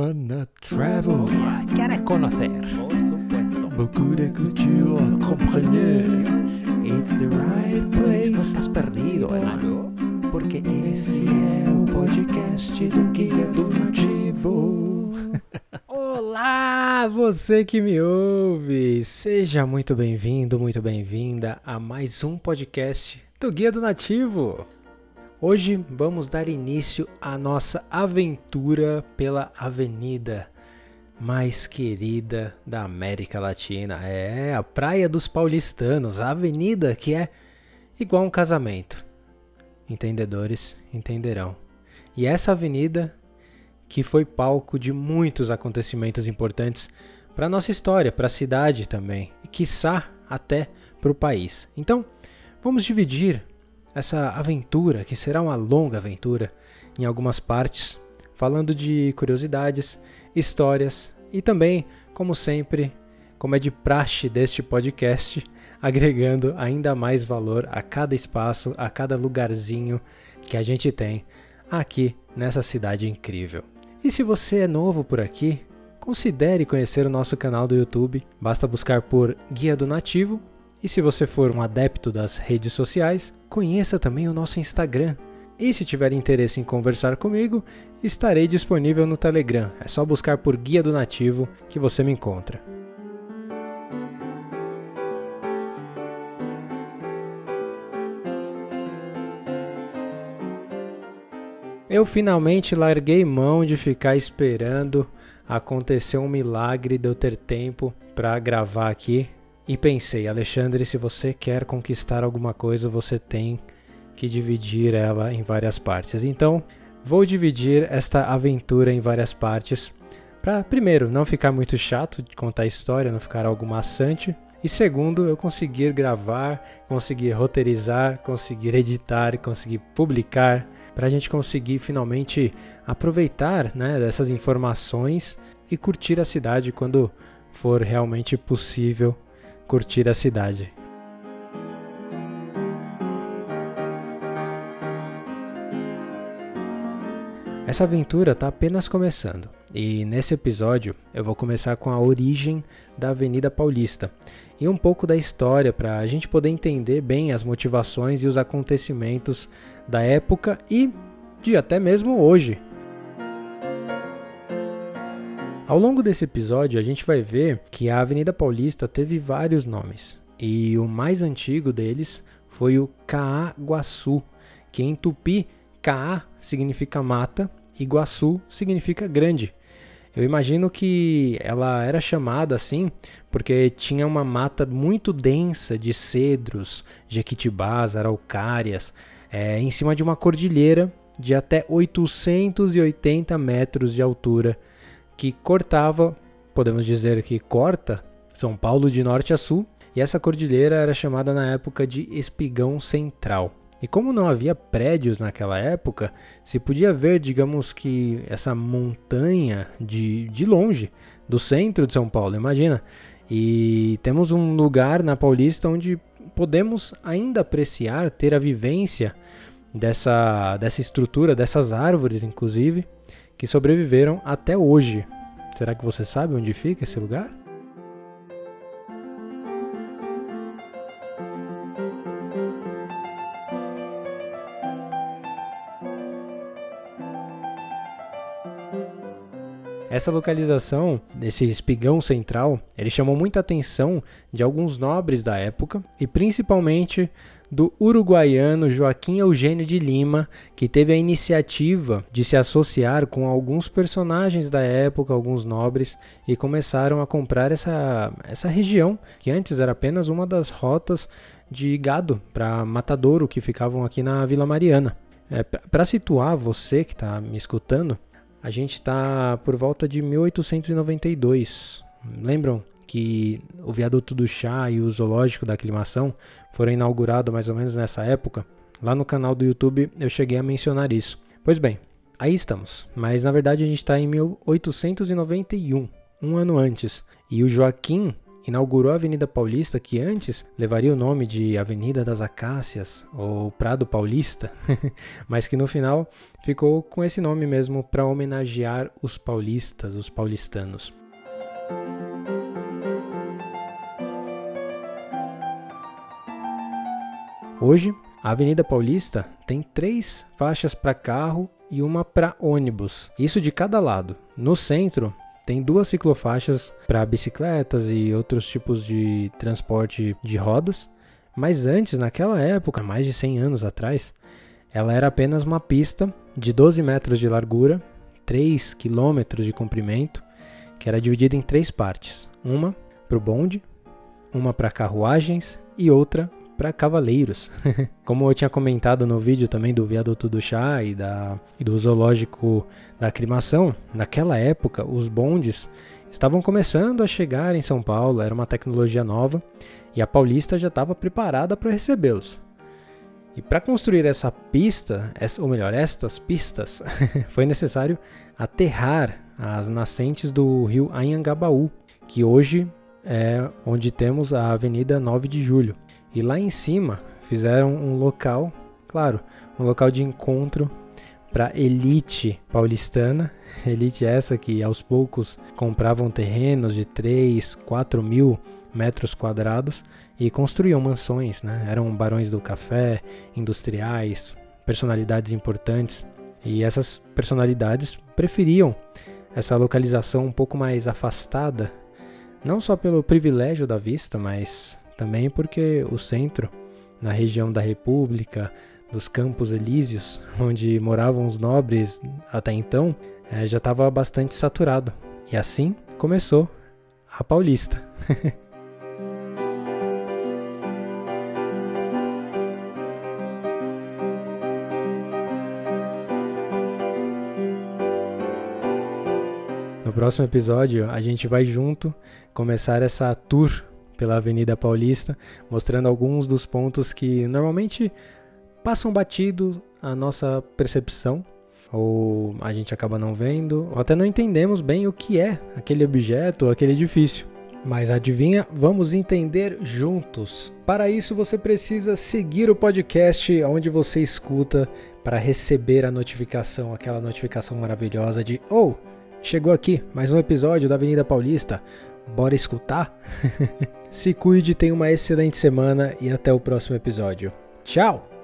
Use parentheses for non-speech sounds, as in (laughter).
wanna travel. Quer conhecer? Beaucoup de culture, comprenez. It's the right place. Não estás perdido, hermano. Porque esse é o podcast do Guia do Nativo. (laughs) Olá, você que me ouve! Seja muito bem-vindo, muito bem-vinda a mais um podcast do Guia do Nativo. Hoje vamos dar início à nossa aventura pela avenida mais querida da América Latina. É a Praia dos Paulistanos, a avenida que é igual um casamento. Entendedores entenderão. E essa avenida que foi palco de muitos acontecimentos importantes para nossa história, para a cidade também, e quiçá até para o país. Então, vamos dividir essa aventura, que será uma longa aventura, em algumas partes, falando de curiosidades, histórias e também, como sempre, como é de praxe deste podcast, (laughs) agregando ainda mais valor a cada espaço, a cada lugarzinho que a gente tem aqui nessa cidade incrível. E se você é novo por aqui, considere conhecer o nosso canal do YouTube. Basta buscar por Guia do Nativo. E se você for um adepto das redes sociais, conheça também o nosso Instagram. E se tiver interesse em conversar comigo, estarei disponível no Telegram. É só buscar por Guia do Nativo que você me encontra. Eu finalmente larguei mão de ficar esperando acontecer um milagre de eu ter tempo para gravar aqui e pensei, Alexandre, se você quer conquistar alguma coisa, você tem que dividir ela em várias partes. Então, vou dividir esta aventura em várias partes para primeiro não ficar muito chato de contar a história, não ficar algo maçante. E segundo, eu conseguir gravar, conseguir roteirizar, conseguir editar, conseguir publicar, para a gente conseguir finalmente aproveitar né, dessas informações e curtir a cidade quando for realmente possível curtir a cidade. Essa aventura está apenas começando e nesse episódio eu vou começar com a origem da Avenida Paulista e um pouco da história para a gente poder entender bem as motivações e os acontecimentos da época e de até mesmo hoje. Ao longo desse episódio a gente vai ver que a Avenida Paulista teve vários nomes e o mais antigo deles foi o Caaguaçu, que em tupi Caa significa mata Iguaçu significa grande. Eu imagino que ela era chamada assim porque tinha uma mata muito densa de cedros, jequitibás, araucárias, é, em cima de uma cordilheira de até 880 metros de altura, que cortava, podemos dizer que corta, São Paulo de norte a sul, e essa cordilheira era chamada na época de Espigão Central. E como não havia prédios naquela época, se podia ver, digamos que, essa montanha de, de longe, do centro de São Paulo, imagina. E temos um lugar na Paulista onde podemos ainda apreciar, ter a vivência dessa, dessa estrutura, dessas árvores, inclusive, que sobreviveram até hoje. Será que você sabe onde fica esse lugar? Essa localização desse espigão central, ele chamou muita atenção de alguns nobres da época e principalmente do uruguaiano Joaquim Eugênio de Lima, que teve a iniciativa de se associar com alguns personagens da época, alguns nobres, e começaram a comprar essa, essa região, que antes era apenas uma das rotas de gado para matadouro que ficavam aqui na Vila Mariana. É, para situar você que está me escutando, a gente está por volta de 1892. Lembram que o viaduto do chá e o zoológico da aclimação foram inaugurados mais ou menos nessa época? Lá no canal do YouTube eu cheguei a mencionar isso. Pois bem, aí estamos. Mas na verdade a gente está em 1891, um ano antes. E o Joaquim inaugurou a Avenida Paulista, que antes levaria o nome de Avenida das Acácias ou Prado Paulista, (laughs) mas que no final ficou com esse nome mesmo para homenagear os paulistas, os paulistanos. Hoje, a Avenida Paulista tem três faixas para carro e uma para ônibus, isso de cada lado. No centro, tem duas ciclofaixas para bicicletas e outros tipos de transporte de rodas, mas antes, naquela época, mais de 100 anos atrás, ela era apenas uma pista de 12 metros de largura, 3 quilômetros de comprimento, que era dividida em três partes: uma para o bonde, uma para carruagens e outra para cavaleiros. (laughs) Como eu tinha comentado no vídeo também do viaduto do chá e, da, e do zoológico da aclimação, naquela época os bondes estavam começando a chegar em São Paulo, era uma tecnologia nova e a Paulista já estava preparada para recebê-los. E para construir essa pista, ou melhor, estas pistas, (laughs) foi necessário aterrar as nascentes do rio Anhangabaú, que hoje é onde temos a Avenida 9 de Julho. E lá em cima fizeram um local, claro, um local de encontro para elite paulistana, (laughs) elite essa que aos poucos compravam terrenos de 3, 4 mil metros quadrados e construíam mansões, né? Eram barões do café, industriais, personalidades importantes. E essas personalidades preferiam essa localização um pouco mais afastada, não só pelo privilégio da vista, mas também porque o centro, na região da República, dos Campos Elíseos, (laughs) onde moravam os nobres até então, é, já estava bastante saturado. E assim começou a Paulista. (laughs) No próximo episódio, a gente vai junto começar essa tour pela Avenida Paulista, mostrando alguns dos pontos que normalmente passam batido a nossa percepção, ou a gente acaba não vendo, ou até não entendemos bem o que é aquele objeto ou aquele edifício. Mas adivinha, vamos entender juntos. Para isso você precisa seguir o podcast onde você escuta para receber a notificação, aquela notificação maravilhosa de oh, chegou aqui mais um episódio da Avenida Paulista. Bora escutar? (laughs) Se cuide, tenha uma excelente semana e até o próximo episódio. Tchau!